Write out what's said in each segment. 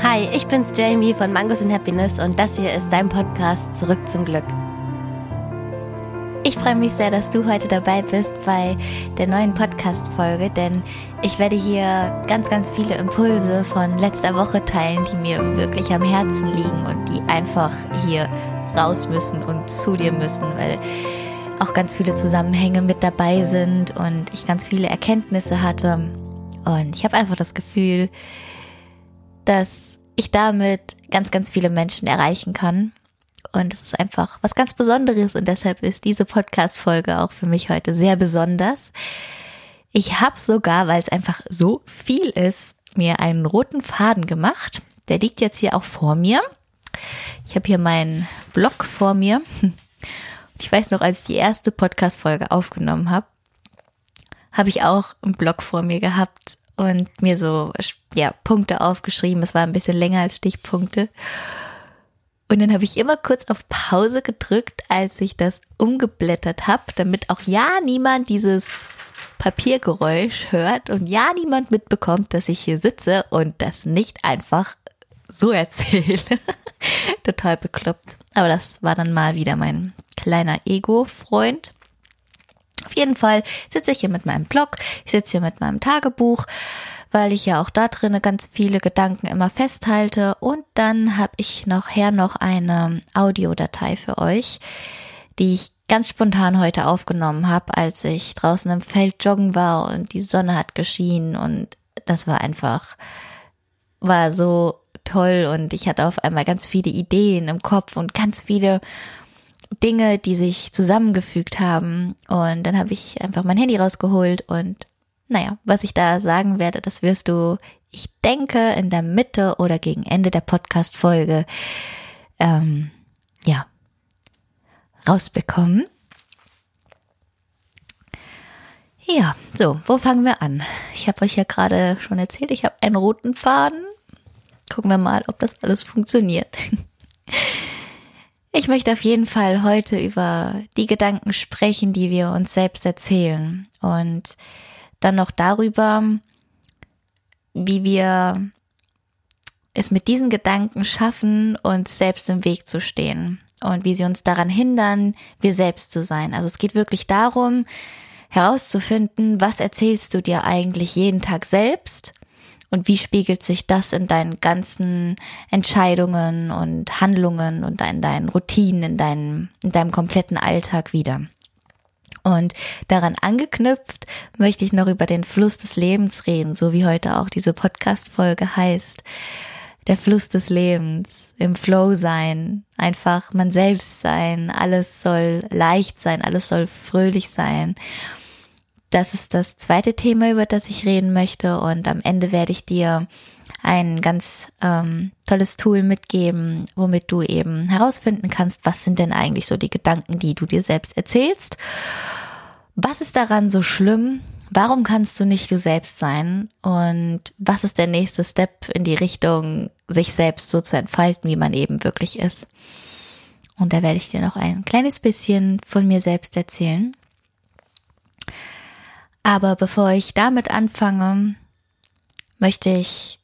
Hi, ich bin's Jamie von Mangos and Happiness und das hier ist dein Podcast Zurück zum Glück. Ich freue mich sehr, dass du heute dabei bist bei der neuen Podcast-Folge, denn ich werde hier ganz, ganz viele Impulse von letzter Woche teilen, die mir wirklich am Herzen liegen und die einfach hier raus müssen und zu dir müssen, weil auch ganz viele Zusammenhänge mit dabei sind und ich ganz viele Erkenntnisse hatte. Und ich habe einfach das Gefühl, dass ich damit ganz, ganz viele Menschen erreichen kann. Und es ist einfach was ganz Besonderes und deshalb ist diese Podcast-Folge auch für mich heute sehr besonders. Ich habe sogar, weil es einfach so viel ist, mir einen roten Faden gemacht. Der liegt jetzt hier auch vor mir. Ich habe hier meinen Blog vor mir. Ich weiß noch, als ich die erste Podcast-Folge aufgenommen habe, habe ich auch einen Blog vor mir gehabt und mir so ja Punkte aufgeschrieben. Es war ein bisschen länger als Stichpunkte. Und dann habe ich immer kurz auf Pause gedrückt, als ich das umgeblättert habe, damit auch ja niemand dieses Papiergeräusch hört und ja niemand mitbekommt, dass ich hier sitze und das nicht einfach so erzähle. Total bekloppt. Aber das war dann mal wieder mein kleiner Ego-Freund. Auf jeden Fall sitze ich hier mit meinem Blog, ich sitze hier mit meinem Tagebuch, weil ich ja auch da drinnen ganz viele Gedanken immer festhalte. Und dann habe ich nachher noch eine Audiodatei für euch, die ich ganz spontan heute aufgenommen habe, als ich draußen im Feld joggen war und die Sonne hat geschienen und das war einfach, war so toll und ich hatte auf einmal ganz viele Ideen im Kopf und ganz viele Dinge, die sich zusammengefügt haben. Und dann habe ich einfach mein Handy rausgeholt und naja, was ich da sagen werde, das wirst du, ich denke, in der Mitte oder gegen Ende der Podcast-Folge, ähm, ja, rausbekommen. Ja, so, wo fangen wir an? Ich habe euch ja gerade schon erzählt, ich habe einen roten Faden. Gucken wir mal, ob das alles funktioniert. Ich möchte auf jeden Fall heute über die Gedanken sprechen, die wir uns selbst erzählen und dann noch darüber, wie wir es mit diesen Gedanken schaffen, uns selbst im Weg zu stehen und wie sie uns daran hindern, wir selbst zu sein. Also es geht wirklich darum, herauszufinden, was erzählst du dir eigentlich jeden Tag selbst und wie spiegelt sich das in deinen ganzen Entscheidungen und Handlungen und in deinen Routinen, in deinem, in deinem kompletten Alltag wieder. Und daran angeknüpft möchte ich noch über den Fluss des Lebens reden, so wie heute auch diese Podcast-Folge heißt. Der Fluss des Lebens, im Flow sein, einfach man selbst sein, alles soll leicht sein, alles soll fröhlich sein. Das ist das zweite Thema, über das ich reden möchte. Und am Ende werde ich dir ein ganz ähm, tolles Tool mitgeben, womit du eben herausfinden kannst, was sind denn eigentlich so die Gedanken, die du dir selbst erzählst. Was ist daran so schlimm? Warum kannst du nicht du selbst sein? Und was ist der nächste Step in die Richtung, sich selbst so zu entfalten, wie man eben wirklich ist? Und da werde ich dir noch ein kleines bisschen von mir selbst erzählen. Aber bevor ich damit anfange, möchte ich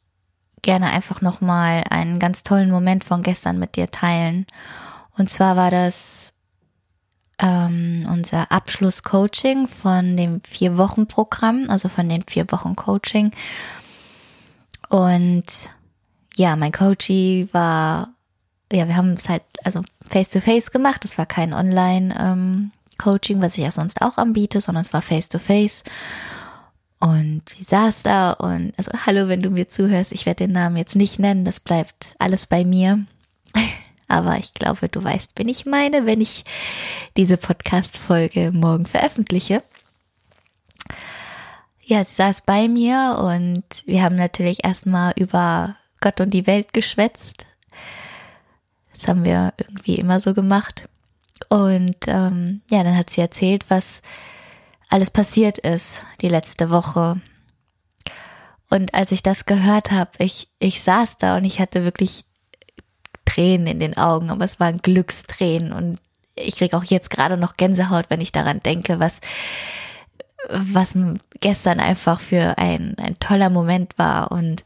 gerne einfach nochmal einen ganz tollen Moment von gestern mit dir teilen. Und zwar war das ähm, unser Abschlusscoaching von dem Vier-Wochen-Programm, also von den vier Wochen Coaching. Und ja, mein Coachie war, ja, wir haben es halt also face to face gemacht. Es war kein Online ähm, Coaching, was ich ja sonst auch anbiete, sondern es war face to face. Und sie saß da und, also hallo, wenn du mir zuhörst, ich werde den Namen jetzt nicht nennen, das bleibt alles bei mir. Aber ich glaube, du weißt, wen ich meine, wenn ich diese Podcast-Folge morgen veröffentliche. Ja, sie saß bei mir und wir haben natürlich erstmal über Gott und die Welt geschwätzt. Das haben wir irgendwie immer so gemacht. Und ähm, ja, dann hat sie erzählt, was alles passiert ist die letzte Woche. Und als ich das gehört habe, ich, ich saß da und ich hatte wirklich Tränen in den Augen, aber es waren Glückstränen und ich kriege auch jetzt gerade noch Gänsehaut, wenn ich daran denke, was, was gestern einfach für ein, ein toller Moment war und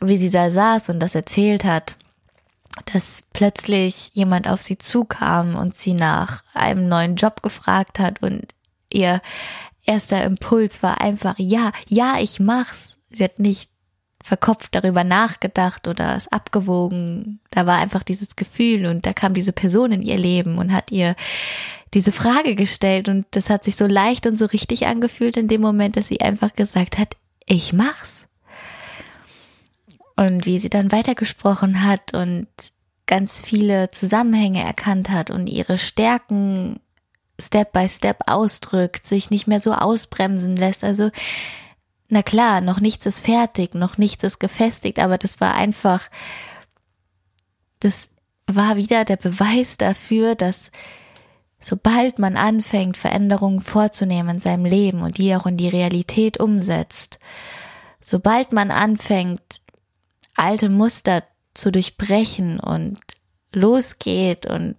wie sie da saß und das erzählt hat, dass plötzlich jemand auf sie zukam und sie nach einem neuen Job gefragt hat und ihr erster Impuls war einfach, ja, ja, ich mach's. Sie hat nicht verkopft darüber nachgedacht oder es abgewogen. Da war einfach dieses Gefühl und da kam diese Person in ihr Leben und hat ihr diese Frage gestellt und das hat sich so leicht und so richtig angefühlt in dem Moment, dass sie einfach gesagt hat, ich mach's. Und wie sie dann weitergesprochen hat und ganz viele Zusammenhänge erkannt hat und ihre Stärken Step by Step ausdrückt, sich nicht mehr so ausbremsen lässt. Also, na klar, noch nichts ist fertig, noch nichts ist gefestigt, aber das war einfach, das war wieder der Beweis dafür, dass sobald man anfängt, Veränderungen vorzunehmen in seinem Leben und die auch in die Realität umsetzt, sobald man anfängt, alte Muster zu durchbrechen und losgeht und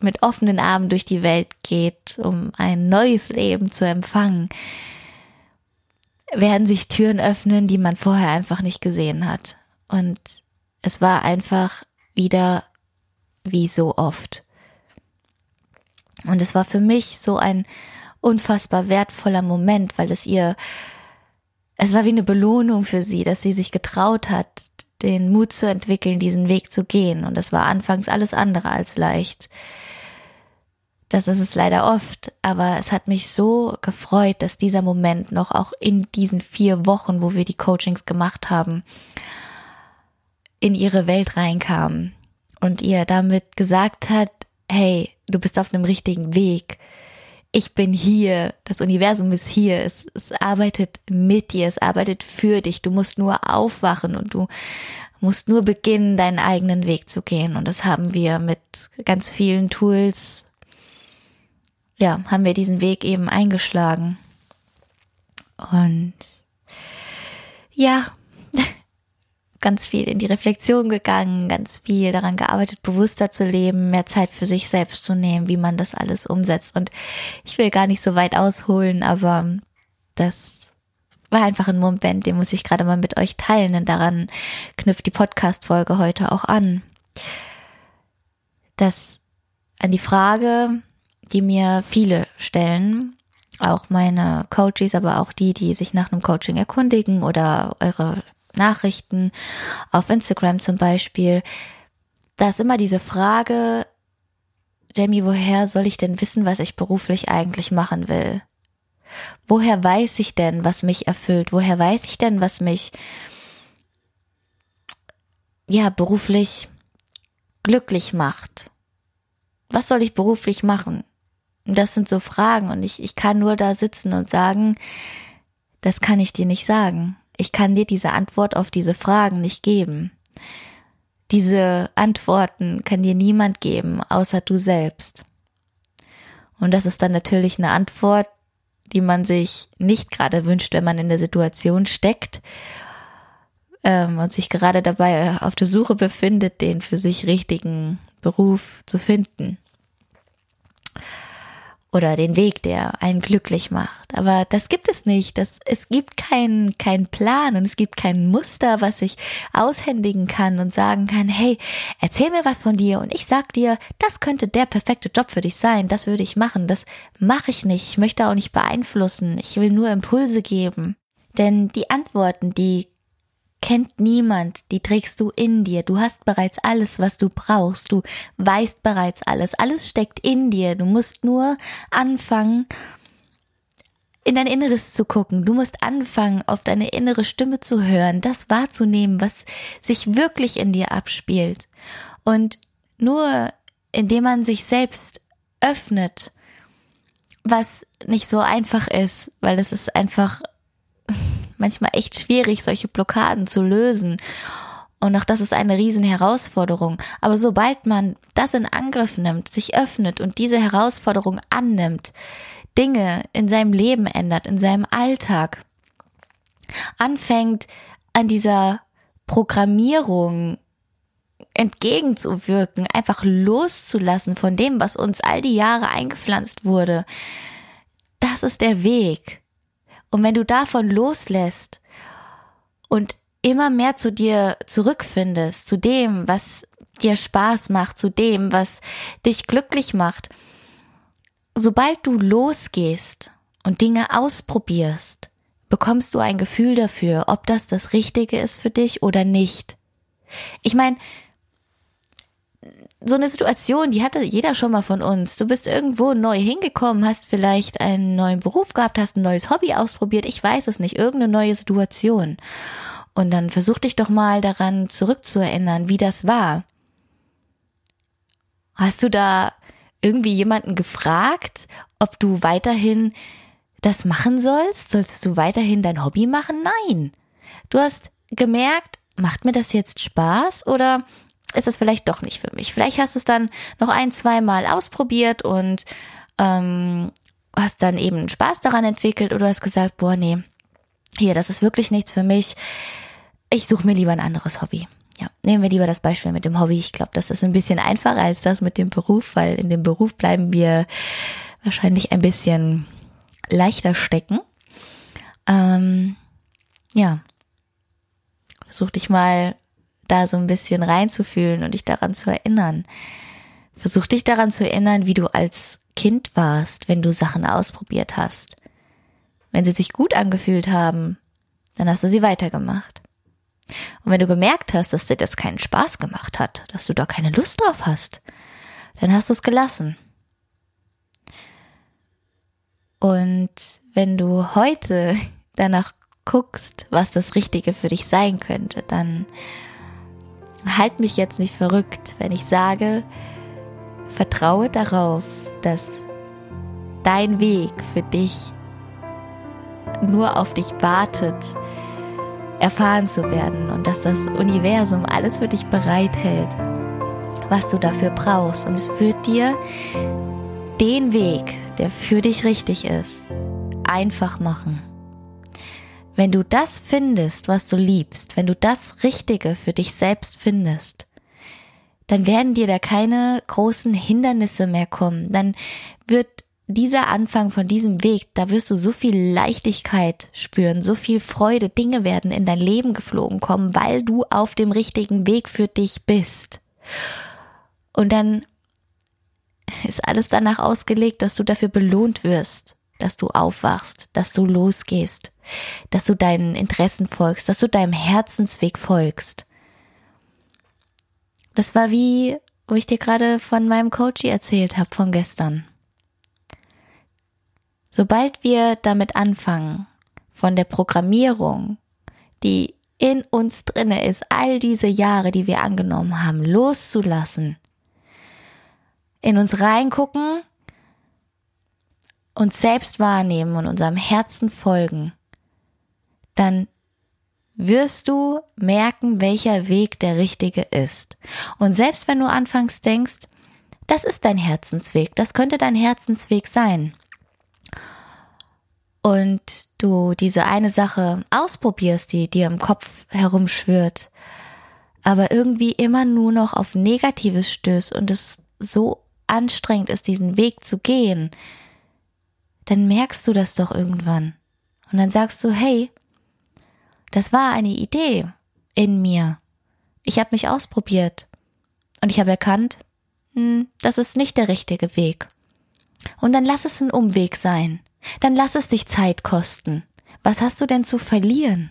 mit offenen Armen durch die Welt geht, um ein neues Leben zu empfangen, werden sich Türen öffnen, die man vorher einfach nicht gesehen hat. Und es war einfach wieder wie so oft. Und es war für mich so ein unfassbar wertvoller Moment, weil es ihr, es war wie eine Belohnung für sie, dass sie sich getraut hat, den Mut zu entwickeln, diesen Weg zu gehen. Und es war anfangs alles andere als leicht. Das ist es leider oft, aber es hat mich so gefreut, dass dieser Moment noch auch in diesen vier Wochen, wo wir die Coachings gemacht haben, in ihre Welt reinkam und ihr damit gesagt hat, hey, du bist auf einem richtigen Weg. Ich bin hier, das Universum ist hier, es, es arbeitet mit dir, es arbeitet für dich. Du musst nur aufwachen und du musst nur beginnen, deinen eigenen Weg zu gehen. Und das haben wir mit ganz vielen Tools ja, haben wir diesen Weg eben eingeschlagen. Und ja, ganz viel in die Reflexion gegangen, ganz viel daran gearbeitet, bewusster zu leben, mehr Zeit für sich selbst zu nehmen, wie man das alles umsetzt. Und ich will gar nicht so weit ausholen, aber das war einfach ein Moment, den muss ich gerade mal mit euch teilen, denn daran knüpft die Podcast-Folge heute auch an. Das an die Frage, die mir viele stellen, auch meine Coaches, aber auch die, die sich nach einem Coaching erkundigen oder eure Nachrichten auf Instagram zum Beispiel. Da ist immer diese Frage, Jamie, woher soll ich denn wissen, was ich beruflich eigentlich machen will? Woher weiß ich denn, was mich erfüllt? Woher weiß ich denn, was mich ja beruflich glücklich macht? Was soll ich beruflich machen? Das sind so Fragen und ich, ich kann nur da sitzen und sagen, das kann ich dir nicht sagen. Ich kann dir diese Antwort auf diese Fragen nicht geben. Diese Antworten kann dir niemand geben, außer du selbst. Und das ist dann natürlich eine Antwort, die man sich nicht gerade wünscht, wenn man in der Situation steckt ähm, und sich gerade dabei auf der Suche befindet, den für sich richtigen Beruf zu finden oder den Weg, der einen glücklich macht. Aber das gibt es nicht. Das, es gibt keinen keinen Plan und es gibt kein Muster, was ich aushändigen kann und sagen kann, hey, erzähl mir was von dir und ich sag dir, das könnte der perfekte Job für dich sein, das würde ich machen. Das mache ich nicht. Ich möchte auch nicht beeinflussen. Ich will nur Impulse geben. Denn die Antworten, die kennt niemand, die trägst du in dir. Du hast bereits alles, was du brauchst. Du weißt bereits alles. Alles steckt in dir. Du musst nur anfangen, in dein Inneres zu gucken. Du musst anfangen, auf deine innere Stimme zu hören, das wahrzunehmen, was sich wirklich in dir abspielt. Und nur indem man sich selbst öffnet, was nicht so einfach ist, weil es ist einfach manchmal echt schwierig, solche Blockaden zu lösen. Und auch das ist eine riesen Herausforderung. Aber sobald man das in Angriff nimmt, sich öffnet und diese Herausforderung annimmt, Dinge in seinem Leben ändert, in seinem Alltag, anfängt an dieser Programmierung entgegenzuwirken, einfach loszulassen von dem, was uns all die Jahre eingepflanzt wurde, das ist der Weg. Und wenn du davon loslässt und immer mehr zu dir zurückfindest, zu dem, was dir Spaß macht, zu dem, was dich glücklich macht. Sobald du losgehst und Dinge ausprobierst, bekommst du ein Gefühl dafür, ob das das Richtige ist für dich oder nicht. Ich meine, so eine Situation, die hatte jeder schon mal von uns. Du bist irgendwo neu hingekommen, hast vielleicht einen neuen Beruf gehabt, hast ein neues Hobby ausprobiert, ich weiß es nicht, irgendeine neue Situation. Und dann versuch dich doch mal daran zurückzuerinnern, wie das war. Hast du da irgendwie jemanden gefragt, ob du weiterhin das machen sollst? Sollst du weiterhin dein Hobby machen? Nein. Du hast gemerkt, macht mir das jetzt Spaß oder ist das vielleicht doch nicht für mich? Vielleicht hast du es dann noch ein, zwei Mal ausprobiert und ähm, hast dann eben Spaß daran entwickelt oder hast gesagt, boah, nee, hier, das ist wirklich nichts für mich. Ich suche mir lieber ein anderes Hobby. Ja, nehmen wir lieber das Beispiel mit dem Hobby. Ich glaube, das ist ein bisschen einfacher als das mit dem Beruf, weil in dem Beruf bleiben wir wahrscheinlich ein bisschen leichter stecken. Ähm, ja, versuch dich mal da so ein bisschen reinzufühlen und dich daran zu erinnern. Versuch dich daran zu erinnern, wie du als Kind warst, wenn du Sachen ausprobiert hast. Wenn sie sich gut angefühlt haben, dann hast du sie weitergemacht. Und wenn du gemerkt hast, dass dir das keinen Spaß gemacht hat, dass du da keine Lust drauf hast, dann hast du es gelassen. Und wenn du heute danach guckst, was das Richtige für dich sein könnte, dann halt mich jetzt nicht verrückt, wenn ich sage, vertraue darauf, dass dein Weg für dich nur auf dich wartet, erfahren zu werden und dass das Universum alles für dich bereithält, was du dafür brauchst. Und es wird dir den Weg, der für dich richtig ist, einfach machen. Wenn du das findest, was du liebst, wenn du das Richtige für dich selbst findest, dann werden dir da keine großen Hindernisse mehr kommen. Dann wird dieser Anfang von diesem Weg, da wirst du so viel Leichtigkeit spüren, so viel Freude, Dinge werden in dein Leben geflogen kommen, weil du auf dem richtigen Weg für dich bist. Und dann ist alles danach ausgelegt, dass du dafür belohnt wirst, dass du aufwachst, dass du losgehst, dass du deinen Interessen folgst, dass du deinem Herzensweg folgst. Das war wie, wo ich dir gerade von meinem Coach erzählt habe von gestern. Sobald wir damit anfangen, von der Programmierung, die in uns drinne ist, all diese Jahre, die wir angenommen haben, loszulassen, in uns reingucken, uns selbst wahrnehmen und unserem Herzen folgen, dann wirst du merken, welcher Weg der richtige ist. Und selbst wenn du anfangs denkst, das ist dein Herzensweg, das könnte dein Herzensweg sein, und du diese eine Sache ausprobierst, die dir im Kopf herumschwirrt, aber irgendwie immer nur noch auf Negatives stößt und es so anstrengend ist, diesen Weg zu gehen, dann merkst du das doch irgendwann. Und dann sagst du, hey, das war eine Idee in mir. Ich habe mich ausprobiert und ich habe erkannt, hm, das ist nicht der richtige Weg. Und dann lass es ein Umweg sein. Dann lass es dich Zeit kosten. Was hast du denn zu verlieren?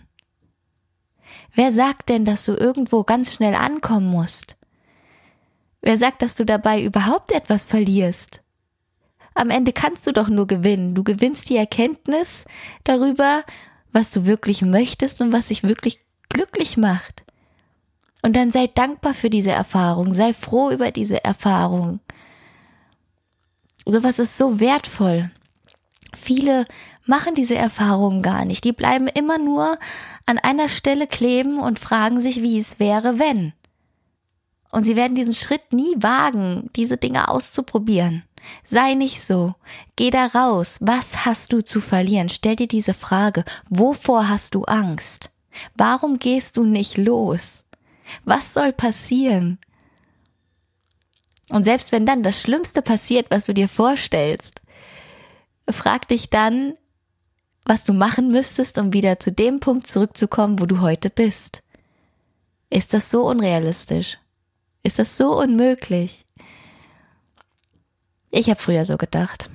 Wer sagt denn, dass du irgendwo ganz schnell ankommen musst? Wer sagt, dass du dabei überhaupt etwas verlierst? Am Ende kannst du doch nur gewinnen. Du gewinnst die Erkenntnis darüber, was du wirklich möchtest und was dich wirklich glücklich macht. Und dann sei dankbar für diese Erfahrung, sei froh über diese Erfahrung. Sowas ist so wertvoll. Viele machen diese Erfahrungen gar nicht. Die bleiben immer nur an einer Stelle kleben und fragen sich, wie es wäre, wenn. Und sie werden diesen Schritt nie wagen, diese Dinge auszuprobieren. Sei nicht so. Geh da raus. Was hast du zu verlieren? Stell dir diese Frage. Wovor hast du Angst? Warum gehst du nicht los? Was soll passieren? Und selbst wenn dann das Schlimmste passiert, was du dir vorstellst, frag dich dann, was du machen müsstest, um wieder zu dem Punkt zurückzukommen, wo du heute bist. Ist das so unrealistisch? Ist das so unmöglich? Ich habe früher so gedacht.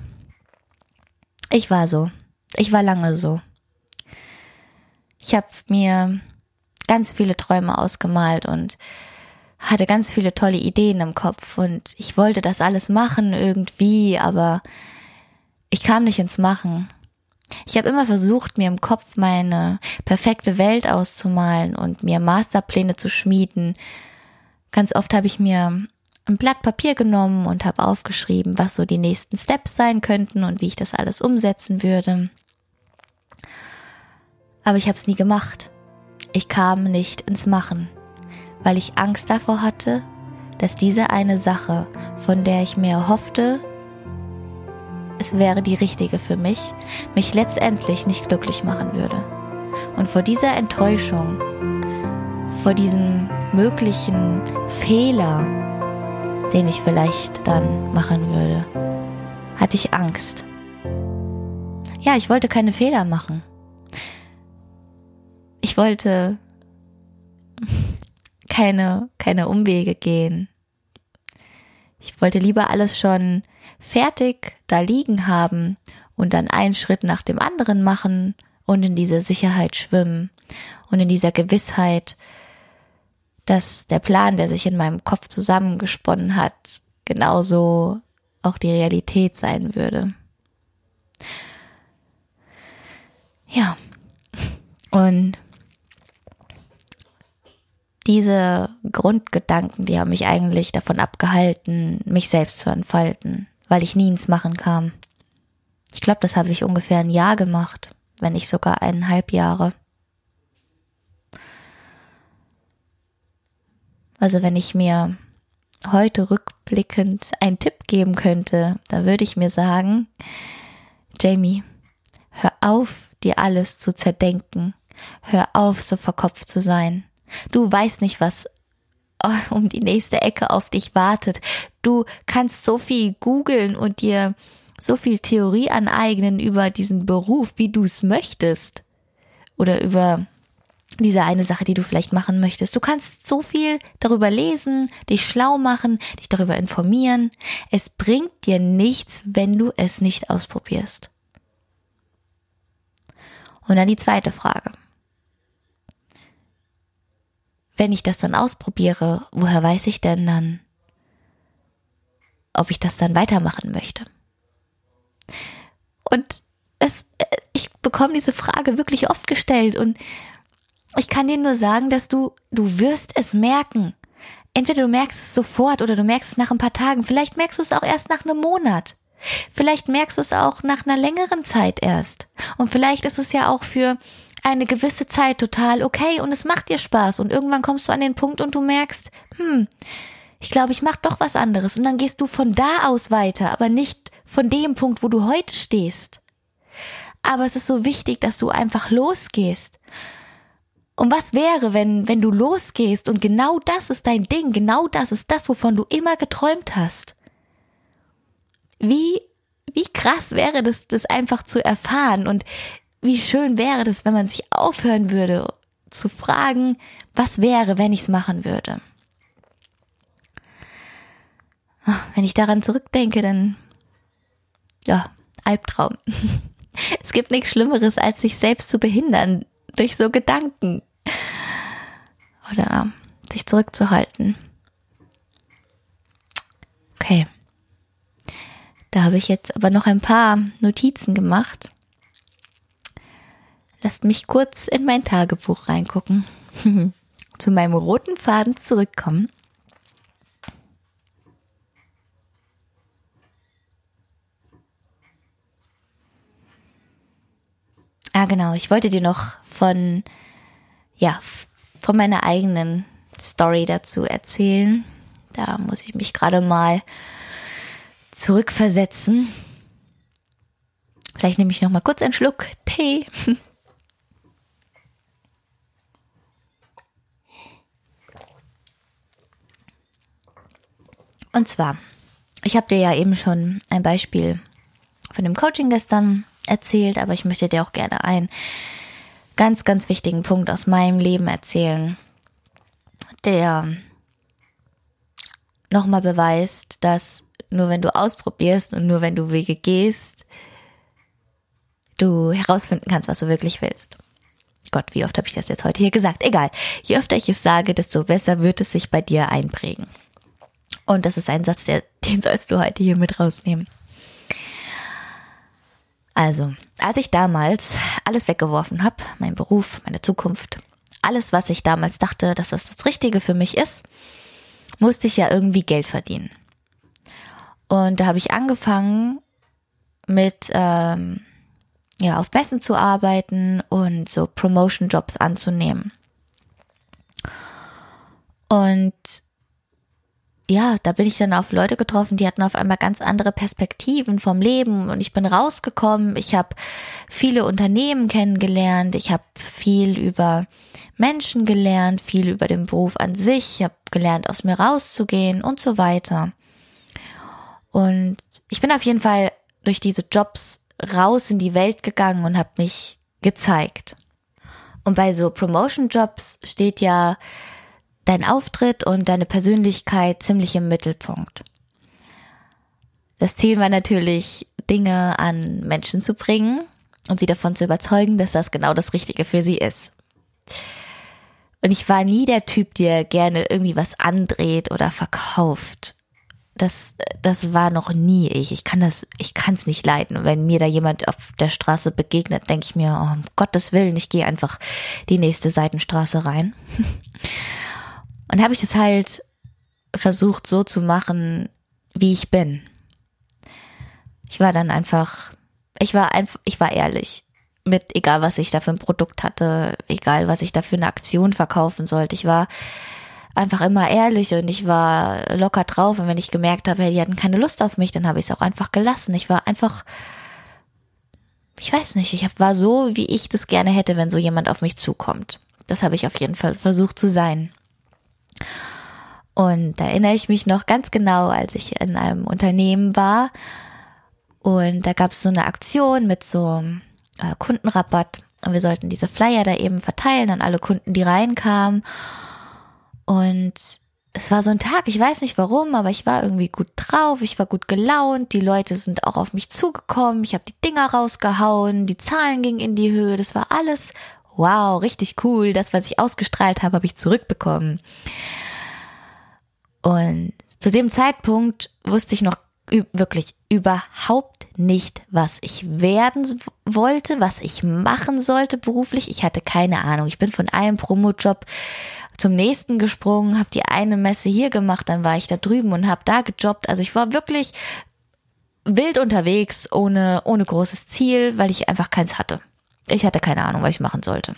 Ich war so. Ich war lange so. Ich habe mir ganz viele Träume ausgemalt und hatte ganz viele tolle Ideen im Kopf und ich wollte das alles machen irgendwie, aber ich kam nicht ins Machen. Ich habe immer versucht, mir im Kopf meine perfekte Welt auszumalen und mir Masterpläne zu schmieden. Ganz oft habe ich mir ein Blatt Papier genommen und habe aufgeschrieben, was so die nächsten Steps sein könnten und wie ich das alles umsetzen würde. Aber ich habe es nie gemacht. Ich kam nicht ins Machen, weil ich Angst davor hatte, dass diese eine Sache, von der ich mir hoffte, es wäre die richtige für mich, mich letztendlich nicht glücklich machen würde. Und vor dieser Enttäuschung, vor diesem möglichen Fehler, den ich vielleicht dann machen würde, hatte ich Angst. Ja, ich wollte keine Fehler machen. Ich wollte keine, keine Umwege gehen. Ich wollte lieber alles schon fertig da liegen haben und dann einen Schritt nach dem anderen machen und in diese Sicherheit schwimmen und in dieser Gewissheit, dass der Plan, der sich in meinem Kopf zusammengesponnen hat, genauso auch die Realität sein würde. Ja. Und diese Grundgedanken, die haben mich eigentlich davon abgehalten, mich selbst zu entfalten weil ich nie ins Machen kam. Ich glaube, das habe ich ungefähr ein Jahr gemacht, wenn nicht sogar eineinhalb Jahre. Also wenn ich mir heute rückblickend einen Tipp geben könnte, da würde ich mir sagen, Jamie, hör auf, dir alles zu zerdenken. Hör auf, so verkopft zu sein. Du weißt nicht, was um die nächste Ecke auf dich wartet. Du kannst so viel googeln und dir so viel Theorie aneignen über diesen Beruf, wie du es möchtest. Oder über diese eine Sache, die du vielleicht machen möchtest. Du kannst so viel darüber lesen, dich schlau machen, dich darüber informieren. Es bringt dir nichts, wenn du es nicht ausprobierst. Und dann die zweite Frage wenn ich das dann ausprobiere, woher weiß ich denn dann, ob ich das dann weitermachen möchte? Und es, ich bekomme diese Frage wirklich oft gestellt und ich kann dir nur sagen, dass du, du wirst es merken. Entweder du merkst es sofort oder du merkst es nach ein paar Tagen. Vielleicht merkst du es auch erst nach einem Monat. Vielleicht merkst du es auch nach einer längeren Zeit erst. Und vielleicht ist es ja auch für eine gewisse Zeit total okay und es macht dir Spaß und irgendwann kommst du an den Punkt und du merkst, hm, ich glaube, ich mache doch was anderes und dann gehst du von da aus weiter, aber nicht von dem Punkt, wo du heute stehst. Aber es ist so wichtig, dass du einfach losgehst. Und was wäre, wenn, wenn du losgehst und genau das ist dein Ding, genau das ist das, wovon du immer geträumt hast? Wie, wie krass wäre das, das einfach zu erfahren und wie schön wäre das, wenn man sich aufhören würde zu fragen, was wäre, wenn ich es machen würde. Ah, wenn ich daran zurückdenke, dann ja, Albtraum. Es gibt nichts Schlimmeres, als sich selbst zu behindern durch so Gedanken oder sich zurückzuhalten. Okay. Da habe ich jetzt aber noch ein paar Notizen gemacht Lasst mich kurz in mein Tagebuch reingucken. Zu meinem roten Faden zurückkommen. Ah, genau. Ich wollte dir noch von, ja, von meiner eigenen Story dazu erzählen. Da muss ich mich gerade mal zurückversetzen. Vielleicht nehme ich noch mal kurz einen Schluck Tee. Und zwar, ich habe dir ja eben schon ein Beispiel von dem Coaching gestern erzählt, aber ich möchte dir auch gerne einen ganz, ganz wichtigen Punkt aus meinem Leben erzählen, der nochmal beweist, dass nur wenn du ausprobierst und nur wenn du Wege gehst, du herausfinden kannst, was du wirklich willst. Gott, wie oft habe ich das jetzt heute hier gesagt? Egal. Je öfter ich es sage, desto besser wird es sich bei dir einprägen. Und das ist ein Satz, der, den sollst du heute hier mit rausnehmen. Also, als ich damals alles weggeworfen habe, mein Beruf, meine Zukunft, alles, was ich damals dachte, dass das das Richtige für mich ist, musste ich ja irgendwie Geld verdienen. Und da habe ich angefangen mit ähm, ja auf Messen zu arbeiten und so Promotion Jobs anzunehmen. Und ja, da bin ich dann auf Leute getroffen, die hatten auf einmal ganz andere Perspektiven vom Leben und ich bin rausgekommen. Ich habe viele Unternehmen kennengelernt, ich habe viel über Menschen gelernt, viel über den Beruf an sich, ich habe gelernt, aus mir rauszugehen und so weiter. Und ich bin auf jeden Fall durch diese Jobs raus in die Welt gegangen und habe mich gezeigt. Und bei so Promotion-Jobs steht ja dein Auftritt und deine Persönlichkeit ziemlich im Mittelpunkt. Das Ziel war natürlich, Dinge an Menschen zu bringen und sie davon zu überzeugen, dass das genau das Richtige für sie ist. Und ich war nie der Typ, der gerne irgendwie was andreht oder verkauft. Das, das war noch nie ich. Ich kann das, ich kann es nicht leiden. wenn mir da jemand auf der Straße begegnet, denke ich mir, oh, um Gottes Willen, ich gehe einfach die nächste Seitenstraße rein. Und habe ich es halt versucht so zu machen, wie ich bin. Ich war dann einfach, ich war einfach, ich war ehrlich mit, egal was ich da für ein Produkt hatte, egal was ich da für eine Aktion verkaufen sollte. Ich war einfach immer ehrlich und ich war locker drauf und wenn ich gemerkt habe, die hatten keine Lust auf mich, dann habe ich es auch einfach gelassen. Ich war einfach, ich weiß nicht, ich war so, wie ich das gerne hätte, wenn so jemand auf mich zukommt. Das habe ich auf jeden Fall versucht zu sein. Und da erinnere ich mich noch ganz genau, als ich in einem Unternehmen war und da gab es so eine Aktion mit so äh, Kundenrabatt und wir sollten diese Flyer da eben verteilen an alle Kunden, die reinkamen. Und es war so ein Tag, ich weiß nicht warum, aber ich war irgendwie gut drauf, ich war gut gelaunt, die Leute sind auch auf mich zugekommen, ich habe die Dinger rausgehauen, die Zahlen gingen in die Höhe, das war alles wow, richtig cool, das, was ich ausgestrahlt habe, habe ich zurückbekommen. Und zu dem Zeitpunkt wusste ich noch wirklich überhaupt nicht, was ich werden wollte, was ich machen sollte beruflich. Ich hatte keine Ahnung. Ich bin von einem Promojob zum nächsten gesprungen, habe die eine Messe hier gemacht, dann war ich da drüben und habe da gejobbt. Also ich war wirklich wild unterwegs, ohne ohne großes Ziel, weil ich einfach keins hatte. Ich hatte keine Ahnung, was ich machen sollte.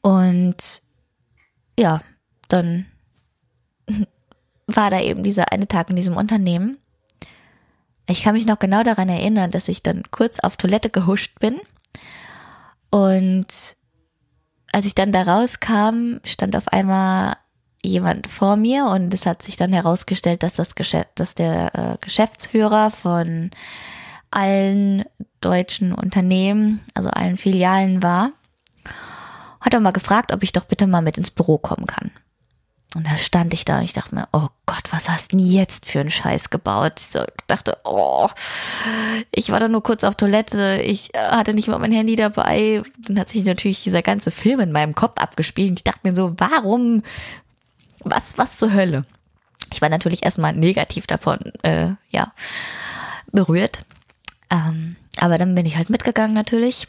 Und ja, dann war da eben dieser eine Tag in diesem Unternehmen. Ich kann mich noch genau daran erinnern, dass ich dann kurz auf Toilette gehuscht bin. Und als ich dann da rauskam, stand auf einmal jemand vor mir und es hat sich dann herausgestellt, dass das Geschäft, dass der äh, Geschäftsführer von allen deutschen Unternehmen, also allen Filialen war, hat er mal gefragt, ob ich doch bitte mal mit ins Büro kommen kann. Und da stand ich da und ich dachte mir, oh Gott, was hast du denn jetzt für einen Scheiß gebaut? Ich so, dachte, oh, ich war da nur kurz auf Toilette, ich äh, hatte nicht mal mein Handy dabei. Dann hat sich natürlich dieser ganze Film in meinem Kopf abgespielt. Und ich dachte mir so, warum, was, was zur Hölle? Ich war natürlich erstmal negativ davon, äh, ja, berührt. Ähm, aber dann bin ich halt mitgegangen natürlich.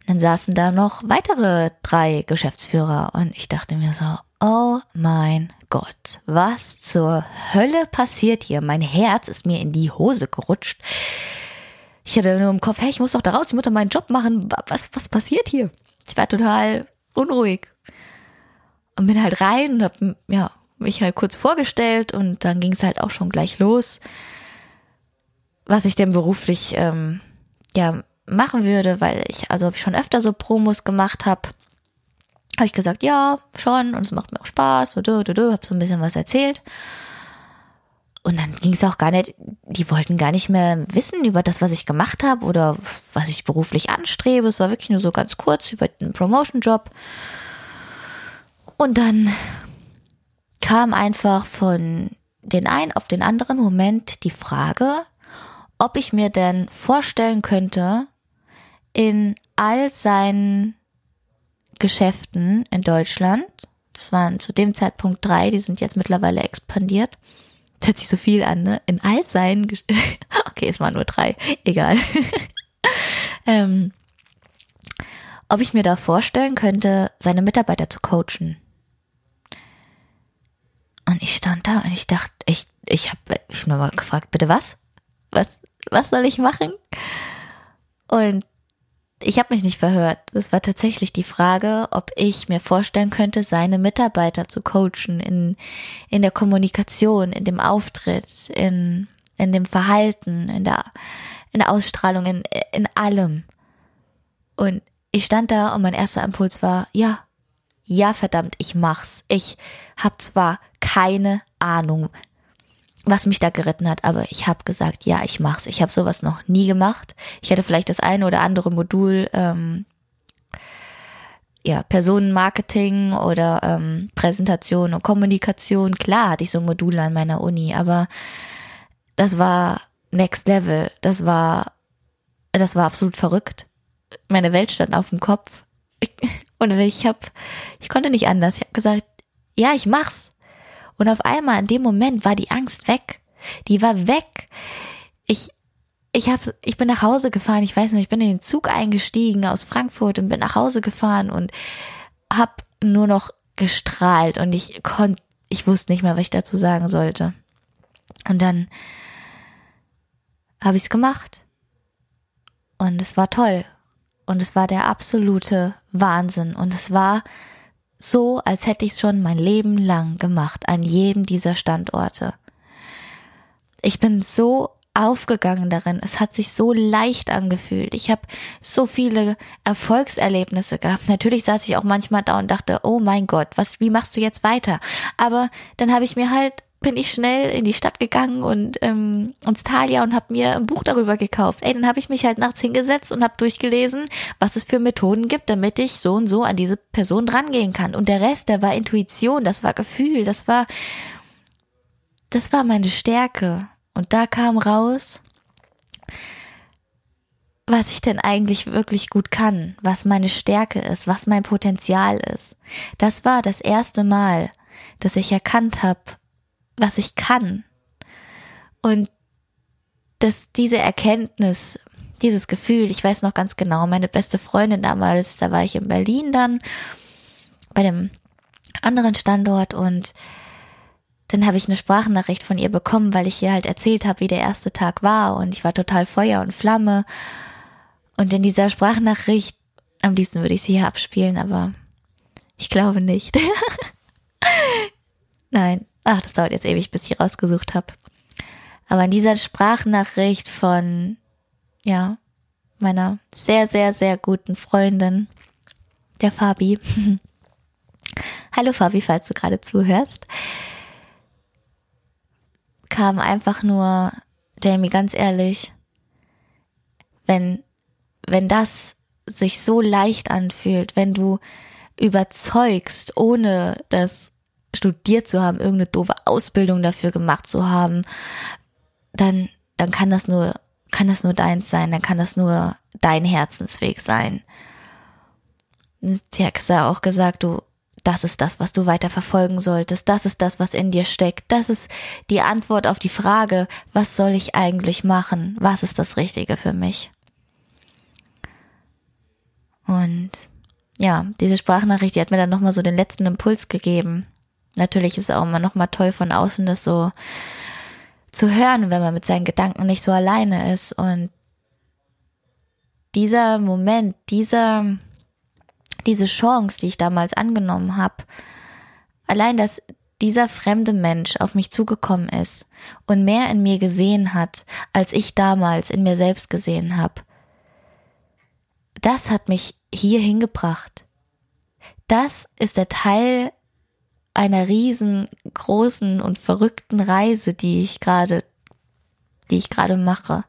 Und dann saßen da noch weitere drei Geschäftsführer und ich dachte mir so, oh mein Gott, was zur Hölle passiert hier? Mein Herz ist mir in die Hose gerutscht. Ich hatte nur im Kopf, hey, ich muss doch da raus, ich muss doch meinen Job machen. Was, was passiert hier? Ich war total unruhig. Und bin halt rein und hab, ja, mich halt kurz vorgestellt und dann ging es halt auch schon gleich los was ich denn beruflich ähm, ja machen würde, weil ich also schon öfter so Promos gemacht habe. Habe ich gesagt, ja, schon und es macht mir auch Spaß, du, du, du, hab so ein bisschen was erzählt. Und dann ging es auch gar nicht, die wollten gar nicht mehr wissen über das, was ich gemacht habe oder was ich beruflich anstrebe. Es war wirklich nur so ganz kurz über den Promotion-Job. Und dann kam einfach von den einen auf den anderen Moment die Frage, ob ich mir denn vorstellen könnte, in all seinen Geschäften in Deutschland, das waren zu dem Zeitpunkt drei, die sind jetzt mittlerweile expandiert, das hört sich so viel an, ne? In all seinen, Gesch okay, es waren nur drei, egal. ähm, ob ich mir da vorstellen könnte, seine Mitarbeiter zu coachen. Und ich stand da und ich dachte, ich, ich habe ich hab nochmal gefragt, bitte was? Was, was soll ich machen? Und ich habe mich nicht verhört. Das war tatsächlich die Frage, ob ich mir vorstellen könnte, seine Mitarbeiter zu coachen in, in der Kommunikation, in dem Auftritt, in, in dem Verhalten, in der, in der Ausstrahlung, in, in allem. Und ich stand da und mein erster Impuls war, ja, ja, verdammt, ich mach's. Ich hab zwar keine Ahnung, was mich da geritten hat, aber ich habe gesagt, ja, ich mach's. Ich habe sowas noch nie gemacht. Ich hätte vielleicht das eine oder andere Modul, ähm, ja, Personenmarketing oder ähm, Präsentation und Kommunikation. Klar hatte ich so ein Modul an meiner Uni, aber das war Next Level. Das war, das war absolut verrückt. Meine Welt stand auf dem Kopf. Und ich habe, ich konnte nicht anders. Ich habe gesagt, ja, ich mach's. Und auf einmal in dem Moment war die Angst weg. Die war weg. Ich, ich hab, ich bin nach Hause gefahren. Ich weiß nicht, ich bin in den Zug eingestiegen aus Frankfurt und bin nach Hause gefahren und hab nur noch gestrahlt und ich konnte, ich wusste nicht mehr, was ich dazu sagen sollte. Und dann habe ich es gemacht. Und es war toll. Und es war der absolute Wahnsinn. Und es war so, als hätte ich es schon mein Leben lang gemacht, an jedem dieser Standorte. Ich bin so aufgegangen darin. Es hat sich so leicht angefühlt. Ich habe so viele Erfolgserlebnisse gehabt. Natürlich saß ich auch manchmal da und dachte, oh mein Gott, was, wie machst du jetzt weiter? Aber dann habe ich mir halt bin ich schnell in die Stadt gegangen und ähm, ins Thalia und habe mir ein Buch darüber gekauft. Ey, dann habe ich mich halt nachts hingesetzt und habe durchgelesen, was es für Methoden gibt, damit ich so und so an diese Person drangehen kann. Und der Rest, der war Intuition, das war Gefühl, das war, das war meine Stärke. Und da kam raus, was ich denn eigentlich wirklich gut kann, was meine Stärke ist, was mein Potenzial ist. Das war das erste Mal, dass ich erkannt habe, was ich kann. Und dass diese Erkenntnis, dieses Gefühl, ich weiß noch ganz genau, meine beste Freundin damals, da war ich in Berlin dann bei dem anderen Standort und dann habe ich eine Sprachnachricht von ihr bekommen, weil ich ihr halt erzählt habe, wie der erste Tag war und ich war total Feuer und Flamme. Und in dieser Sprachnachricht, am liebsten würde ich sie hier abspielen, aber ich glaube nicht. Nein, ach, das dauert jetzt ewig, bis ich rausgesucht habe. Aber in dieser Sprachnachricht von, ja, meiner sehr, sehr, sehr guten Freundin, der Fabi. Hallo Fabi, falls du gerade zuhörst. Kam einfach nur, Jamie, ganz ehrlich, wenn, wenn das sich so leicht anfühlt, wenn du überzeugst, ohne das studiert zu haben, irgendeine doofe Ausbildung dafür gemacht zu haben, dann, dann kann das nur, kann das nur deins sein, dann kann das nur dein Herzensweg sein. Die hat auch gesagt, du, das ist das, was du weiter verfolgen solltest, das ist das, was in dir steckt, das ist die Antwort auf die Frage, was soll ich eigentlich machen, was ist das Richtige für mich. Und ja, diese Sprachnachricht, die hat mir dann nochmal so den letzten Impuls gegeben, Natürlich ist es auch immer noch mal toll von außen das so zu hören, wenn man mit seinen Gedanken nicht so alleine ist und dieser Moment, dieser diese Chance, die ich damals angenommen habe, allein dass dieser fremde Mensch auf mich zugekommen ist und mehr in mir gesehen hat, als ich damals in mir selbst gesehen habe. Das hat mich hier hingebracht. Das ist der Teil einer riesengroßen und verrückten Reise, die ich gerade, die ich gerade mache.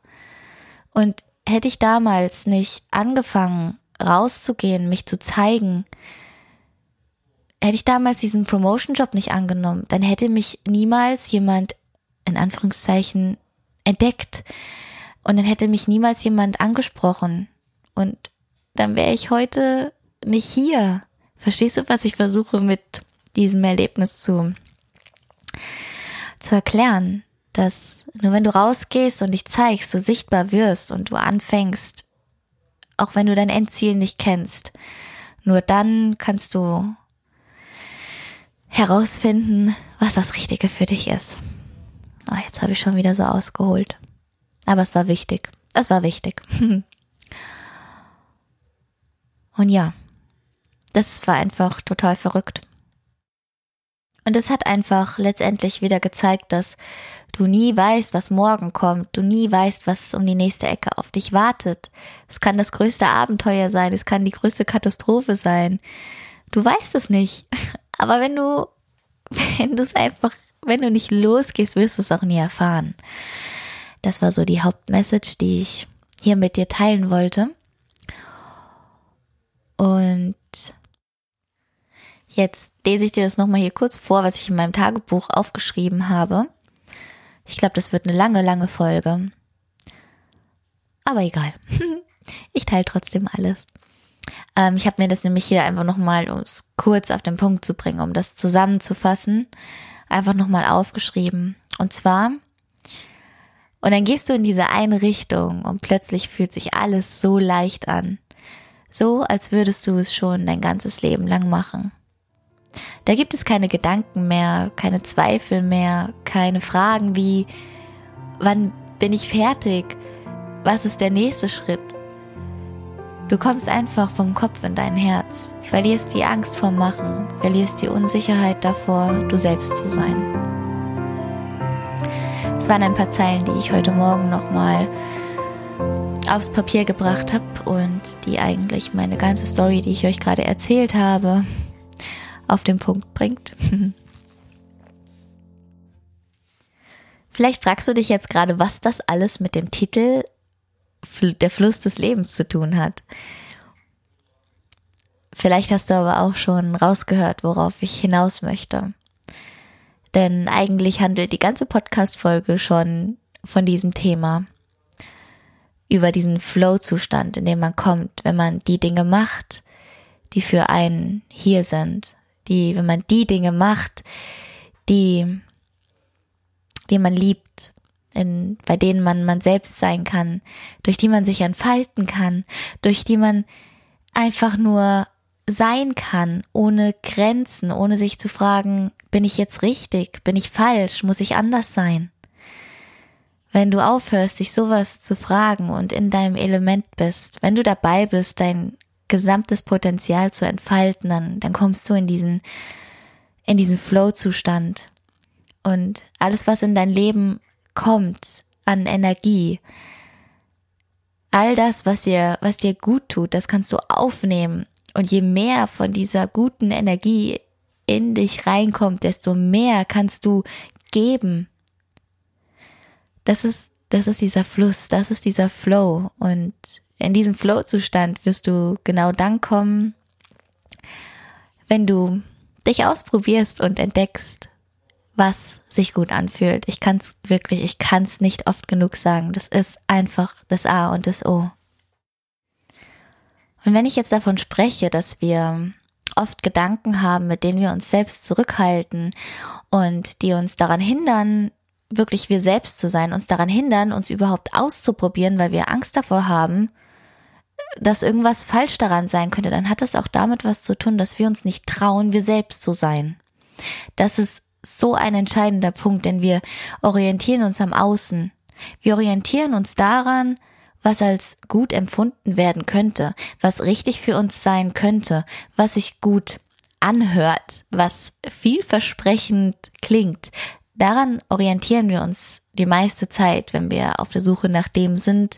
Und hätte ich damals nicht angefangen, rauszugehen, mich zu zeigen, hätte ich damals diesen Promotion-Job nicht angenommen, dann hätte mich niemals jemand in Anführungszeichen entdeckt und dann hätte mich niemals jemand angesprochen und dann wäre ich heute nicht hier. Verstehst du, was ich versuche mit diesem Erlebnis zu, zu erklären? Dass nur wenn du rausgehst und dich zeigst, du sichtbar wirst und du anfängst, auch wenn du dein Endziel nicht kennst, nur dann kannst du herausfinden, was das Richtige für dich ist. Oh, jetzt habe ich schon wieder so ausgeholt. Aber es war wichtig. Es war wichtig. Und ja, das war einfach total verrückt. Und es hat einfach letztendlich wieder gezeigt, dass du nie weißt, was morgen kommt, du nie weißt, was um die nächste Ecke auf dich wartet. Es kann das größte Abenteuer sein, es kann die größte Katastrophe sein. Du weißt es nicht. Aber wenn du, wenn du es einfach, wenn du nicht losgehst, wirst du es auch nie erfahren. Das war so die Hauptmessage, die ich hier mit dir teilen wollte. Und Jetzt lese ich dir das nochmal hier kurz vor, was ich in meinem Tagebuch aufgeschrieben habe. Ich glaube, das wird eine lange, lange Folge. Aber egal. ich teile trotzdem alles. Ähm, ich habe mir das nämlich hier einfach nochmal, um es kurz auf den Punkt zu bringen, um das zusammenzufassen, einfach nochmal aufgeschrieben. Und zwar, und dann gehst du in diese eine Richtung und plötzlich fühlt sich alles so leicht an. So, als würdest du es schon dein ganzes Leben lang machen. Da gibt es keine Gedanken mehr, keine Zweifel mehr, keine Fragen wie, wann bin ich fertig? Was ist der nächste Schritt? Du kommst einfach vom Kopf in dein Herz, verlierst die Angst vor Machen, verlierst die Unsicherheit davor, du selbst zu sein. Es waren ein paar Zeilen, die ich heute Morgen nochmal aufs Papier gebracht habe und die eigentlich meine ganze Story, die ich euch gerade erzählt habe, auf den Punkt bringt. Vielleicht fragst du dich jetzt gerade, was das alles mit dem Titel Der Fluss des Lebens zu tun hat. Vielleicht hast du aber auch schon rausgehört, worauf ich hinaus möchte. Denn eigentlich handelt die ganze Podcast-Folge schon von diesem Thema. Über diesen Flow-Zustand, in dem man kommt, wenn man die Dinge macht, die für einen hier sind, die, wenn man die Dinge macht, die, die man liebt, in, bei denen man man selbst sein kann, durch die man sich entfalten kann, durch die man einfach nur sein kann, ohne Grenzen, ohne sich zu fragen, bin ich jetzt richtig, bin ich falsch, muss ich anders sein? Wenn du aufhörst, dich sowas zu fragen und in deinem Element bist, wenn du dabei bist, dein gesamtes Potenzial zu entfalten, dann, dann kommst du in diesen, in diesen Flow-Zustand. Und alles, was in dein Leben kommt an Energie, all das, was dir, was dir gut tut, das kannst du aufnehmen. Und je mehr von dieser guten Energie in dich reinkommt, desto mehr kannst du geben. Das ist, das ist dieser Fluss, das ist dieser Flow. Und in diesem Flow-Zustand wirst du genau dann kommen, wenn du dich ausprobierst und entdeckst, was sich gut anfühlt. Ich kann es wirklich, ich kann es nicht oft genug sagen. Das ist einfach das A und das O. Und wenn ich jetzt davon spreche, dass wir oft Gedanken haben, mit denen wir uns selbst zurückhalten und die uns daran hindern, wirklich wir selbst zu sein, uns daran hindern, uns überhaupt auszuprobieren, weil wir Angst davor haben, dass irgendwas falsch daran sein könnte, dann hat das auch damit was zu tun, dass wir uns nicht trauen, wir selbst zu sein. Das ist so ein entscheidender Punkt, denn wir orientieren uns am Außen. Wir orientieren uns daran, was als gut empfunden werden könnte, was richtig für uns sein könnte, was sich gut anhört, was vielversprechend klingt. Daran orientieren wir uns die meiste Zeit, wenn wir auf der Suche nach dem sind,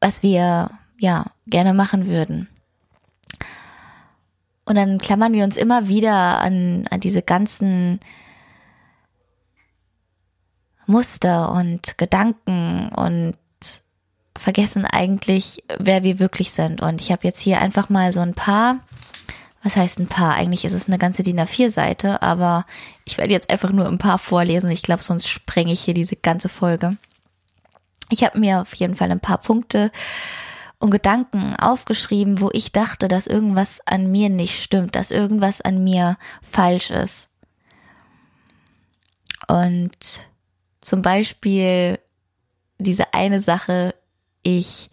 was wir ja gerne machen würden. Und dann klammern wir uns immer wieder an, an diese ganzen Muster und Gedanken und vergessen eigentlich, wer wir wirklich sind. Und ich habe jetzt hier einfach mal so ein paar, Was heißt ein paar? Eigentlich ist es eine ganze DIN A4-Seite, aber ich werde jetzt einfach nur ein paar vorlesen. Ich glaube, sonst sprenge ich hier diese ganze Folge. Ich habe mir auf jeden Fall ein paar Punkte und Gedanken aufgeschrieben, wo ich dachte, dass irgendwas an mir nicht stimmt, dass irgendwas an mir falsch ist. Und zum Beispiel diese eine Sache, ich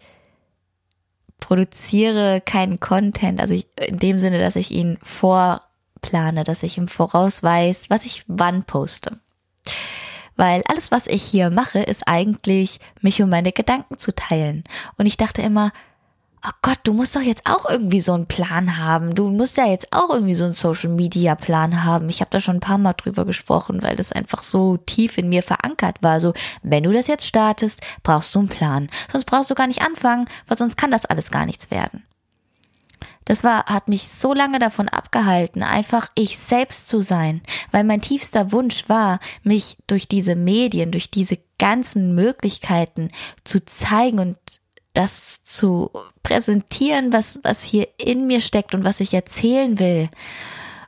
produziere keinen Content, also ich, in dem Sinne, dass ich ihn vorplane, dass ich im Voraus weiß, was ich wann poste. Weil alles, was ich hier mache, ist eigentlich, mich um meine Gedanken zu teilen. Und ich dachte immer, oh Gott, du musst doch jetzt auch irgendwie so einen Plan haben. Du musst ja jetzt auch irgendwie so einen Social Media Plan haben. Ich habe da schon ein paar Mal drüber gesprochen, weil das einfach so tief in mir verankert war. So, wenn du das jetzt startest, brauchst du einen Plan. Sonst brauchst du gar nicht anfangen, weil sonst kann das alles gar nichts werden. Das war, hat mich so lange davon abgehalten, einfach ich selbst zu sein, weil mein tiefster Wunsch war, mich durch diese Medien, durch diese ganzen Möglichkeiten zu zeigen und das zu präsentieren, was, was hier in mir steckt und was ich erzählen will.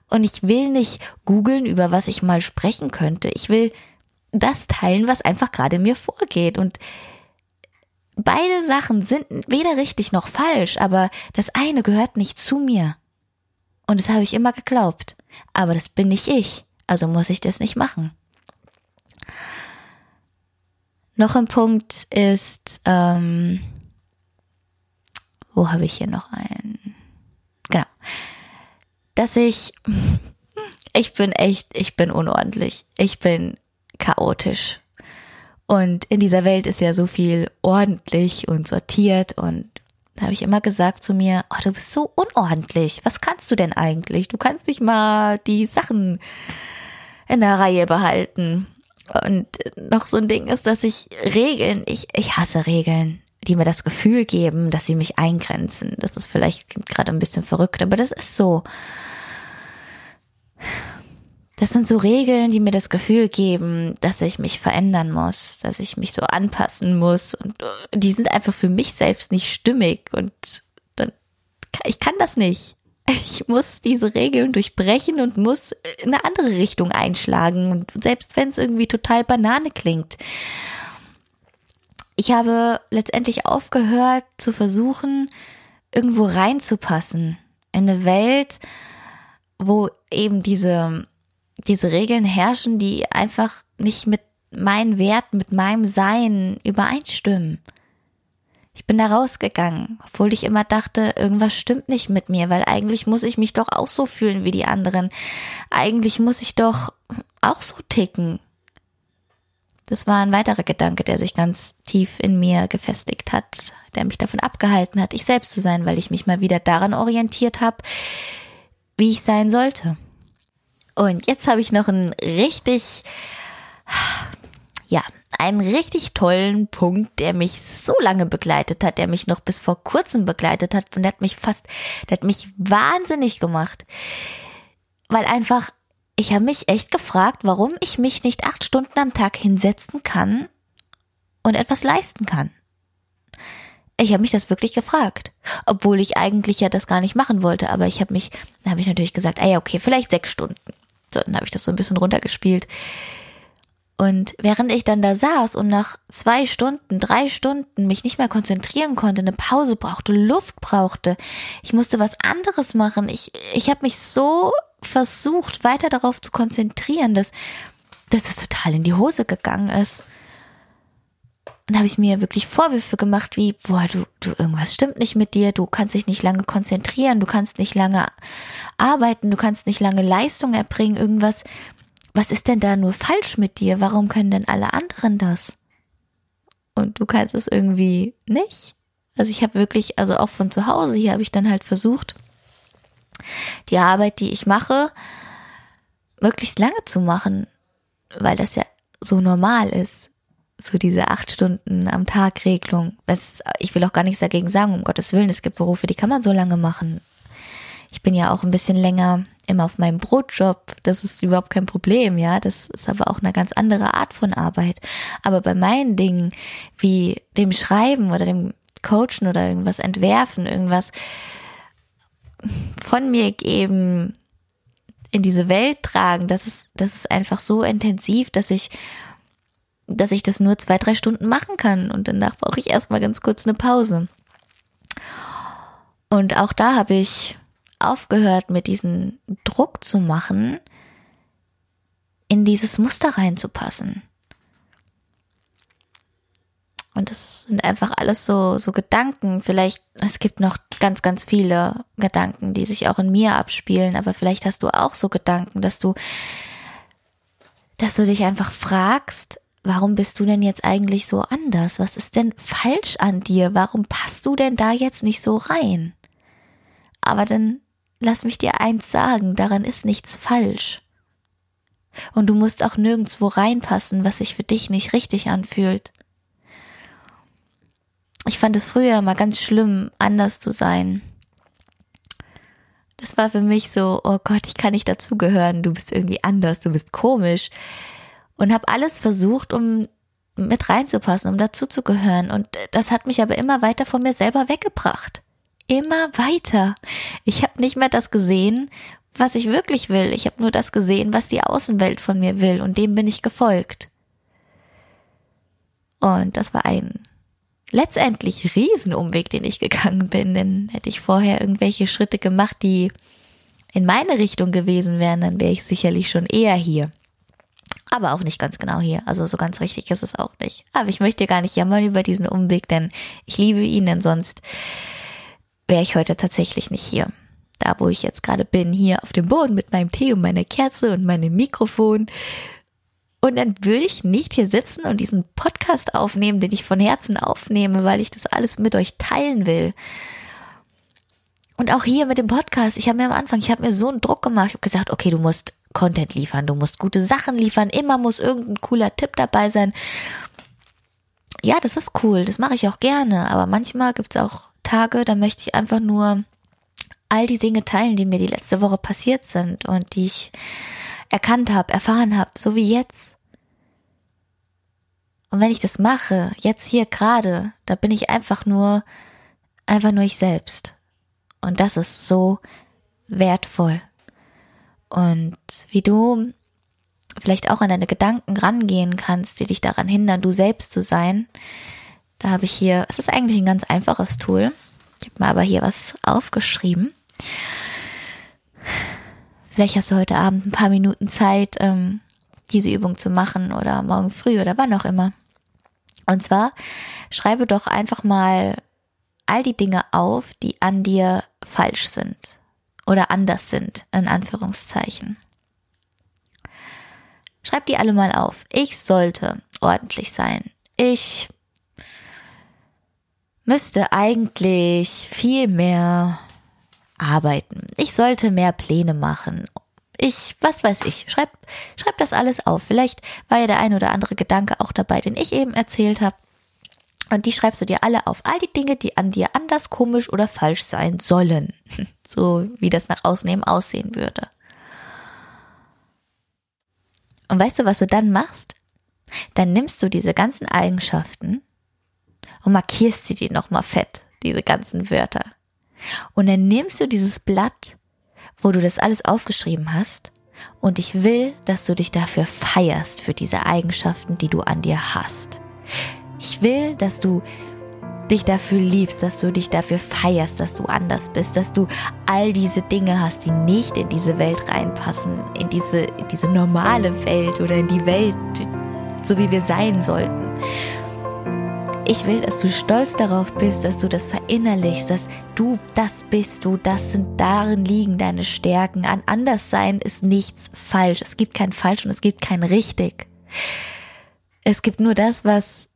Und ich will nicht googeln, über was ich mal sprechen könnte. Ich will das teilen, was einfach gerade mir vorgeht. Und beide Sachen sind weder richtig noch falsch, aber das eine gehört nicht zu mir. Und das habe ich immer geglaubt. Aber das bin nicht ich. Also muss ich das nicht machen. Noch ein Punkt ist, ähm, wo habe ich hier noch einen? Genau. Dass ich, ich bin echt, ich bin unordentlich. Ich bin chaotisch. Und in dieser Welt ist ja so viel ordentlich und sortiert und da habe ich immer gesagt zu mir, oh, du bist so unordentlich. Was kannst du denn eigentlich? Du kannst nicht mal die Sachen in der Reihe behalten. Und noch so ein Ding ist, dass ich Regeln, ich, ich hasse Regeln die mir das Gefühl geben, dass sie mich eingrenzen. Das ist vielleicht gerade ein bisschen verrückt, aber das ist so. Das sind so Regeln, die mir das Gefühl geben, dass ich mich verändern muss, dass ich mich so anpassen muss und die sind einfach für mich selbst nicht stimmig und dann ich kann das nicht. Ich muss diese Regeln durchbrechen und muss in eine andere Richtung einschlagen und selbst wenn es irgendwie total Banane klingt ich habe letztendlich aufgehört zu versuchen, irgendwo reinzupassen. In eine Welt, wo eben diese, diese Regeln herrschen, die einfach nicht mit meinen Werten, mit meinem Sein übereinstimmen. Ich bin da rausgegangen, obwohl ich immer dachte, irgendwas stimmt nicht mit mir, weil eigentlich muss ich mich doch auch so fühlen wie die anderen. Eigentlich muss ich doch auch so ticken. Das war ein weiterer Gedanke, der sich ganz tief in mir gefestigt hat, der mich davon abgehalten hat, ich selbst zu sein, weil ich mich mal wieder daran orientiert habe, wie ich sein sollte. Und jetzt habe ich noch einen richtig, ja, einen richtig tollen Punkt, der mich so lange begleitet hat, der mich noch bis vor kurzem begleitet hat und der hat mich fast, der hat mich wahnsinnig gemacht. Weil einfach ich habe mich echt gefragt, warum ich mich nicht acht Stunden am Tag hinsetzen kann und etwas leisten kann. Ich habe mich das wirklich gefragt, obwohl ich eigentlich ja das gar nicht machen wollte, aber ich habe mich, da habe ich natürlich gesagt, ah ja, okay, vielleicht sechs Stunden. So, dann habe ich das so ein bisschen runtergespielt. Und während ich dann da saß und nach zwei Stunden, drei Stunden mich nicht mehr konzentrieren konnte, eine Pause brauchte, Luft brauchte, ich musste was anderes machen. Ich, ich habe mich so versucht, weiter darauf zu konzentrieren, dass, dass es total in die Hose gegangen ist. Und habe ich mir wirklich Vorwürfe gemacht, wie, boah, du, du, irgendwas stimmt nicht mit dir, du kannst dich nicht lange konzentrieren, du kannst nicht lange arbeiten, du kannst nicht lange Leistung erbringen, irgendwas. Was ist denn da nur falsch mit dir? Warum können denn alle anderen das? Und du kannst es irgendwie nicht. Also ich habe wirklich, also auch von zu Hause hier habe ich dann halt versucht, die Arbeit, die ich mache, möglichst lange zu machen, weil das ja so normal ist. So diese acht Stunden am Tag Regelung. Es, ich will auch gar nichts dagegen sagen, um Gottes Willen. Es gibt Berufe, die kann man so lange machen. Ich bin ja auch ein bisschen länger immer auf meinem Brotjob. Das ist überhaupt kein Problem, ja. Das ist aber auch eine ganz andere Art von Arbeit. Aber bei meinen Dingen, wie dem Schreiben oder dem Coachen oder irgendwas entwerfen, irgendwas, von mir geben, in diese Welt tragen, das ist, das ist einfach so intensiv, dass ich, dass ich das nur zwei, drei Stunden machen kann und danach brauche ich erstmal ganz kurz eine Pause. Und auch da habe ich aufgehört, mit diesem Druck zu machen, in dieses Muster reinzupassen. Und das sind einfach alles so, so Gedanken. Vielleicht, es gibt noch ganz, ganz viele Gedanken, die sich auch in mir abspielen, aber vielleicht hast du auch so Gedanken, dass du, dass du dich einfach fragst, warum bist du denn jetzt eigentlich so anders? Was ist denn falsch an dir? Warum passt du denn da jetzt nicht so rein? Aber dann lass mich dir eins sagen, daran ist nichts falsch. Und du musst auch nirgendwo reinpassen, was sich für dich nicht richtig anfühlt. Ich fand es früher mal ganz schlimm, anders zu sein. Das war für mich so, oh Gott, ich kann nicht dazugehören, du bist irgendwie anders, du bist komisch. Und habe alles versucht, um mit reinzupassen, um dazuzugehören. Und das hat mich aber immer weiter von mir selber weggebracht. Immer weiter. Ich habe nicht mehr das gesehen, was ich wirklich will. Ich habe nur das gesehen, was die Außenwelt von mir will. Und dem bin ich gefolgt. Und das war ein letztendlich Riesenumweg, den ich gegangen bin, denn hätte ich vorher irgendwelche Schritte gemacht, die in meine Richtung gewesen wären, dann wäre ich sicherlich schon eher hier. Aber auch nicht ganz genau hier. Also so ganz richtig ist es auch nicht. Aber ich möchte gar nicht jammern über diesen Umweg, denn ich liebe ihn, denn sonst wäre ich heute tatsächlich nicht hier. Da, wo ich jetzt gerade bin, hier auf dem Boden mit meinem Tee und meiner Kerze und meinem Mikrofon und dann würde ich nicht hier sitzen und diesen Podcast aufnehmen, den ich von Herzen aufnehme, weil ich das alles mit euch teilen will. Und auch hier mit dem Podcast, ich habe mir am Anfang, ich habe mir so einen Druck gemacht, ich habe gesagt, okay, du musst Content liefern, du musst gute Sachen liefern, immer muss irgendein cooler Tipp dabei sein. Ja, das ist cool, das mache ich auch gerne, aber manchmal gibt's auch Tage, da möchte ich einfach nur all die Dinge teilen, die mir die letzte Woche passiert sind und die ich erkannt habe, erfahren habe, so wie jetzt. Und wenn ich das mache, jetzt hier gerade, da bin ich einfach nur, einfach nur ich selbst. Und das ist so wertvoll. Und wie du vielleicht auch an deine Gedanken rangehen kannst, die dich daran hindern, du selbst zu sein, da habe ich hier, es ist eigentlich ein ganz einfaches Tool. Ich habe mal aber hier was aufgeschrieben. Vielleicht hast du heute Abend ein paar Minuten Zeit, ähm, diese Übung zu machen oder morgen früh oder wann auch immer. Und zwar schreibe doch einfach mal all die Dinge auf, die an dir falsch sind oder anders sind, in Anführungszeichen. Schreib die alle mal auf. Ich sollte ordentlich sein. Ich müsste eigentlich viel mehr arbeiten. Ich sollte mehr Pläne machen. Ich, was weiß ich, schreib, schreib das alles auf. Vielleicht war ja der ein oder andere Gedanke auch dabei, den ich eben erzählt habe. Und die schreibst du dir alle auf. All die Dinge, die an dir anders, komisch oder falsch sein sollen. So wie das nach außen aussehen würde. Und weißt du, was du dann machst? Dann nimmst du diese ganzen Eigenschaften und markierst sie dir nochmal fett, diese ganzen Wörter. Und dann nimmst du dieses Blatt, wo du das alles aufgeschrieben hast, und ich will, dass du dich dafür feierst, für diese Eigenschaften, die du an dir hast. Ich will, dass du dich dafür liebst, dass du dich dafür feierst, dass du anders bist, dass du all diese Dinge hast, die nicht in diese Welt reinpassen, in diese, in diese normale Welt oder in die Welt, so wie wir sein sollten. Ich will, dass du stolz darauf bist, dass du das verinnerlichst, dass du das bist du, das sind darin liegen deine Stärken. An Anderssein ist nichts falsch. Es gibt kein falsch und es gibt kein richtig. Es gibt nur das, was,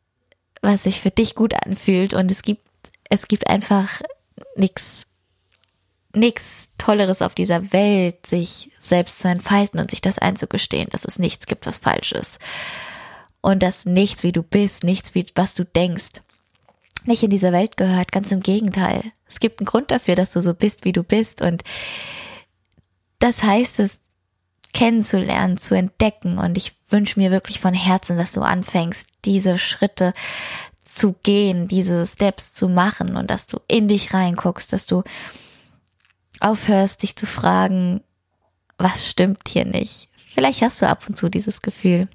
was sich für dich gut anfühlt und es gibt, es gibt einfach nichts nichts Tolleres auf dieser Welt, sich selbst zu entfalten und sich das einzugestehen, dass es nichts gibt, was falsch ist und dass nichts, wie du bist, nichts, wie was du denkst, nicht in diese Welt gehört. Ganz im Gegenteil. Es gibt einen Grund dafür, dass du so bist, wie du bist. Und das heißt es, kennenzulernen, zu entdecken. Und ich wünsche mir wirklich von Herzen, dass du anfängst, diese Schritte zu gehen, diese Steps zu machen und dass du in dich reinguckst, dass du aufhörst, dich zu fragen, was stimmt hier nicht. Vielleicht hast du ab und zu dieses Gefühl.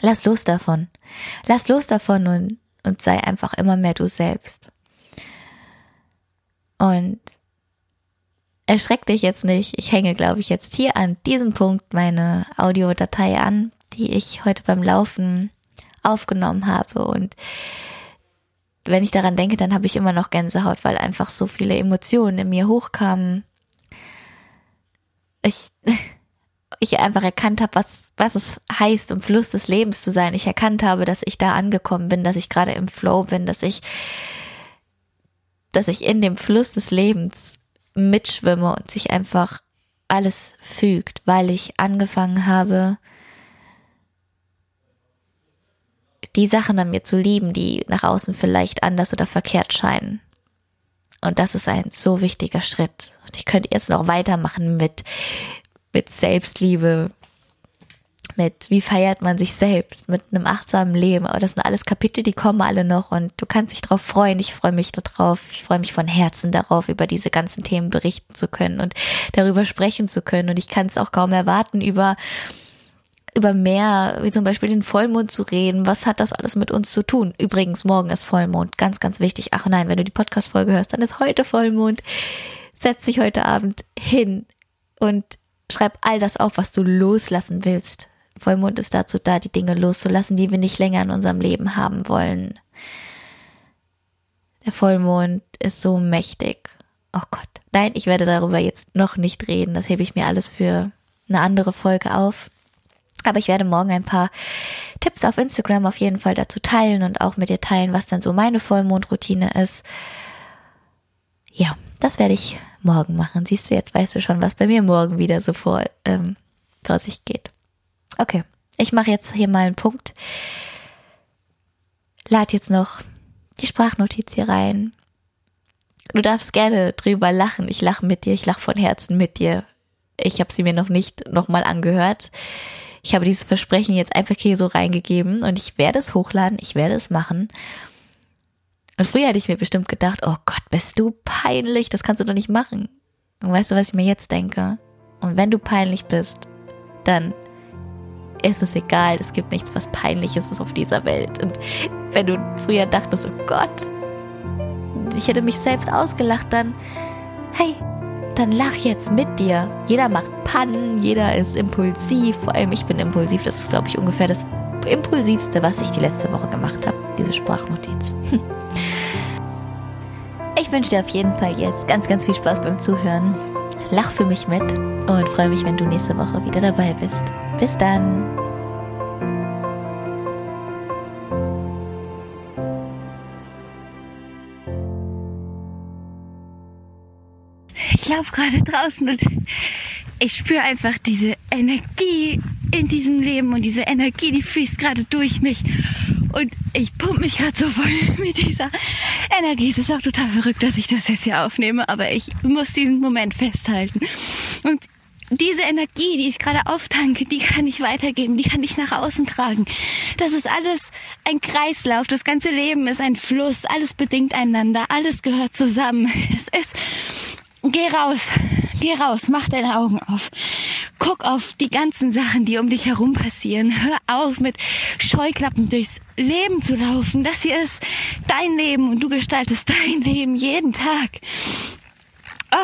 Lass los davon. Lass los davon und, und sei einfach immer mehr du selbst. Und erschreck dich jetzt nicht. Ich hänge, glaube ich, jetzt hier an diesem Punkt meine Audiodatei an, die ich heute beim Laufen aufgenommen habe. Und wenn ich daran denke, dann habe ich immer noch Gänsehaut, weil einfach so viele Emotionen in mir hochkamen. Ich, ich einfach erkannt habe, was, was es heißt, im Fluss des Lebens zu sein. Ich erkannt habe, dass ich da angekommen bin, dass ich gerade im Flow bin, dass ich, dass ich in dem Fluss des Lebens mitschwimme und sich einfach alles fügt, weil ich angefangen habe, die Sachen an mir zu lieben, die nach außen vielleicht anders oder verkehrt scheinen. Und das ist ein so wichtiger Schritt. Und ich könnte jetzt noch weitermachen mit, mit Selbstliebe, mit wie feiert man sich selbst, mit einem achtsamen Leben. Aber das sind alles Kapitel, die kommen alle noch und du kannst dich darauf freuen. Ich freue mich darauf. Ich freue mich von Herzen darauf, über diese ganzen Themen berichten zu können und darüber sprechen zu können. Und ich kann es auch kaum erwarten, über über mehr, wie zum Beispiel den Vollmond zu reden. Was hat das alles mit uns zu tun? Übrigens, morgen ist Vollmond. Ganz, ganz wichtig. Ach nein, wenn du die Podcast-Folge hörst, dann ist heute Vollmond. Setz dich heute Abend hin und schreib all das auf, was du loslassen willst. Vollmond ist dazu da, die Dinge loszulassen, die wir nicht länger in unserem Leben haben wollen. Der Vollmond ist so mächtig. Oh Gott. Nein, ich werde darüber jetzt noch nicht reden. Das hebe ich mir alles für eine andere Folge auf. Aber ich werde morgen ein paar Tipps auf Instagram auf jeden Fall dazu teilen und auch mit dir teilen, was dann so meine Vollmondroutine ist. Ja, das werde ich morgen machen. Siehst du, jetzt weißt du schon, was bei mir morgen wieder so vor, ähm, vor sich geht. Okay, ich mache jetzt hier mal einen Punkt. Lad jetzt noch die Sprachnotiz hier rein. Du darfst gerne drüber lachen. Ich lache mit dir, ich lache von Herzen mit dir. Ich habe sie mir noch nicht nochmal angehört. Ich habe dieses Versprechen jetzt einfach hier so reingegeben und ich werde es hochladen, ich werde es machen. Und früher hätte ich mir bestimmt gedacht, oh Gott, bist du peinlich, das kannst du doch nicht machen. Und weißt du, was ich mir jetzt denke? Und wenn du peinlich bist, dann ist es egal, es gibt nichts, was peinliches ist auf dieser Welt. Und wenn du früher dachtest, oh Gott, ich hätte mich selbst ausgelacht, dann, hey, dann lach jetzt mit dir. Jeder macht Pannen, jeder ist impulsiv, vor allem ich bin impulsiv, das ist, glaube ich, ungefähr das impulsivste, was ich die letzte Woche gemacht habe, diese Sprachnotiz. Ich wünsche dir auf jeden Fall jetzt ganz, ganz viel Spaß beim Zuhören. Lach für mich mit und freue mich, wenn du nächste Woche wieder dabei bist. Bis dann. Ich laufe gerade draußen und ich spüre einfach diese Energie in diesem Leben und diese Energie, die fließt gerade durch mich. Und ich pumpe mich gerade so voll mit dieser Energie. Es ist auch total verrückt, dass ich das jetzt hier aufnehme, aber ich muss diesen Moment festhalten. Und diese Energie, die ich gerade auftanke, die kann ich weitergeben, die kann ich nach außen tragen. Das ist alles ein Kreislauf, das ganze Leben ist ein Fluss, alles bedingt einander, alles gehört zusammen. Es ist, geh raus, geh raus, mach deine Augen auf. Guck auf die ganzen Sachen, die um dich herum passieren. Hör auf, mit Scheuklappen durchs Leben zu laufen. Das hier ist dein Leben und du gestaltest dein Leben jeden Tag. Oh.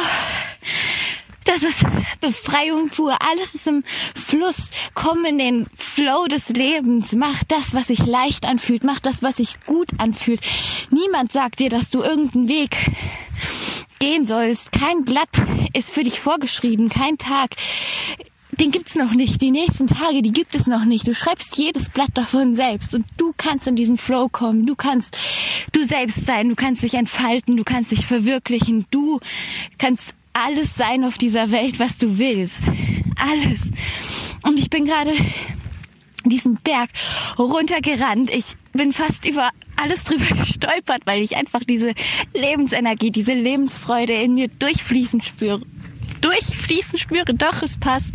Das ist Befreiung pur. Alles ist im Fluss. Komm in den Flow des Lebens. Mach das, was sich leicht anfühlt. Mach das, was sich gut anfühlt. Niemand sagt dir, dass du irgendeinen Weg gehen sollst. Kein Blatt ist für dich vorgeschrieben. Kein Tag. Den gibt's noch nicht. Die nächsten Tage, die gibt es noch nicht. Du schreibst jedes Blatt davon selbst und du kannst in diesen Flow kommen. Du kannst du selbst sein. Du kannst dich entfalten. Du kannst dich verwirklichen. Du kannst alles sein auf dieser Welt, was du willst. Alles. Und ich bin gerade diesen Berg runtergerannt. Ich bin fast über alles drüber gestolpert, weil ich einfach diese Lebensenergie, diese Lebensfreude in mir durchfließen spüre. Durchfließen spüre, doch, es passt.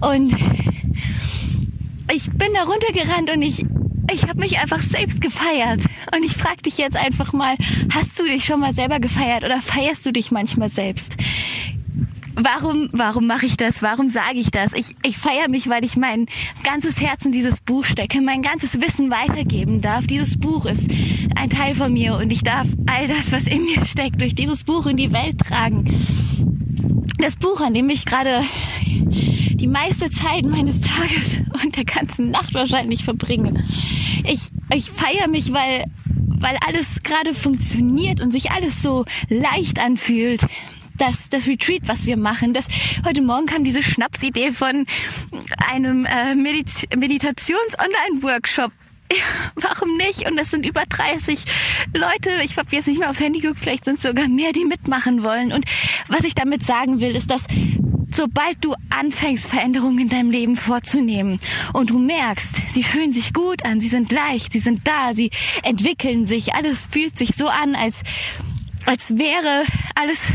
Und ich bin da runtergerannt und ich ich habe mich einfach selbst gefeiert. Und ich frage dich jetzt einfach mal, hast du dich schon mal selber gefeiert oder feierst du dich manchmal selbst? Warum, warum mache ich das? Warum sage ich das? Ich, ich feiere mich, weil ich mein ganzes Herz in dieses Buch stecke, mein ganzes Wissen weitergeben darf. Dieses Buch ist ein Teil von mir und ich darf all das, was in mir steckt, durch dieses Buch in die Welt tragen. Das Buch, an dem ich gerade die meiste Zeit meines Tages und der ganzen Nacht wahrscheinlich verbringe. Ich, ich feiere mich, weil, weil alles gerade funktioniert und sich alles so leicht anfühlt das, das Retreat, was wir machen. Das, heute Morgen kam diese Schnapsidee von einem äh, Medit Meditations-Online-Workshop. Warum nicht? Und es sind über 30 Leute. Ich habe jetzt nicht mehr aufs Handy geguckt, vielleicht sind sogar mehr, die mitmachen wollen. Und was ich damit sagen will, ist, dass sobald du anfängst, Veränderungen in deinem Leben vorzunehmen und du merkst, sie fühlen sich gut an, sie sind leicht, sie sind da, sie entwickeln sich, alles fühlt sich so an, als, als wäre alles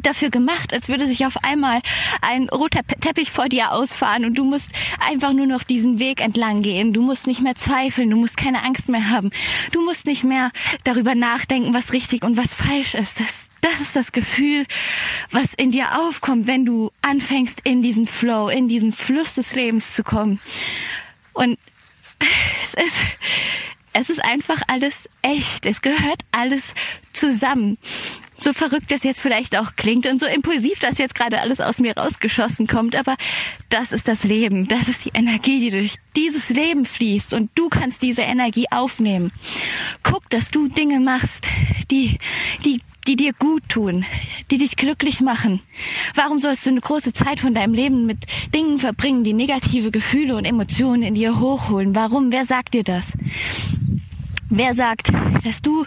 dafür gemacht, als würde sich auf einmal ein roter Teppich vor dir ausfahren und du musst einfach nur noch diesen Weg entlang gehen. Du musst nicht mehr zweifeln, du musst keine Angst mehr haben. Du musst nicht mehr darüber nachdenken, was richtig und was falsch ist. Das, das ist das Gefühl, was in dir aufkommt, wenn du anfängst, in diesen Flow, in diesen Fluss des Lebens zu kommen. Und es ist, es ist einfach alles echt. Es gehört alles zusammen so verrückt das jetzt vielleicht auch klingt und so impulsiv das jetzt gerade alles aus mir rausgeschossen kommt, aber das ist das Leben, das ist die Energie, die durch dieses Leben fließt und du kannst diese Energie aufnehmen. Guck, dass du Dinge machst, die, die die dir gut tun, die dich glücklich machen. Warum sollst du eine große Zeit von deinem Leben mit Dingen verbringen, die negative Gefühle und Emotionen in dir hochholen? Warum? Wer sagt dir das? Wer sagt, dass du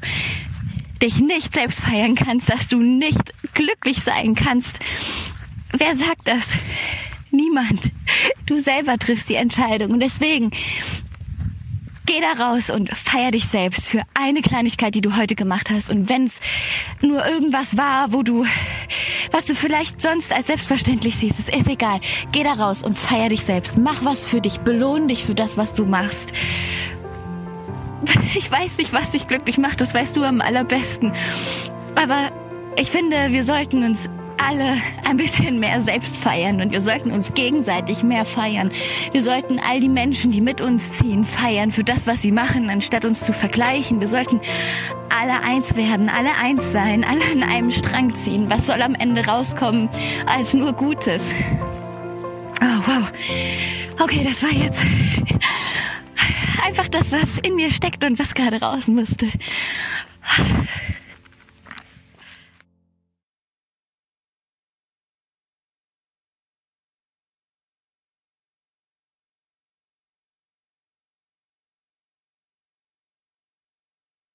dich nicht selbst feiern kannst, dass du nicht glücklich sein kannst. Wer sagt das? Niemand. Du selber triffst die Entscheidung. Und deswegen geh da raus und feier dich selbst für eine Kleinigkeit, die du heute gemacht hast. Und wenn es nur irgendwas war, wo du, was du vielleicht sonst als selbstverständlich siehst, ist, ist egal. Geh da raus und feier dich selbst. Mach was für dich. Belohn dich für das, was du machst. Ich weiß nicht, was dich glücklich macht, das weißt du am allerbesten. Aber ich finde, wir sollten uns alle ein bisschen mehr selbst feiern und wir sollten uns gegenseitig mehr feiern. Wir sollten all die Menschen, die mit uns ziehen, feiern für das, was sie machen, anstatt uns zu vergleichen. Wir sollten alle eins werden, alle eins sein, alle an einem Strang ziehen. Was soll am Ende rauskommen als nur Gutes? Oh, wow. Okay, das war jetzt einfach das, was in mir steckt und was gerade raus musste.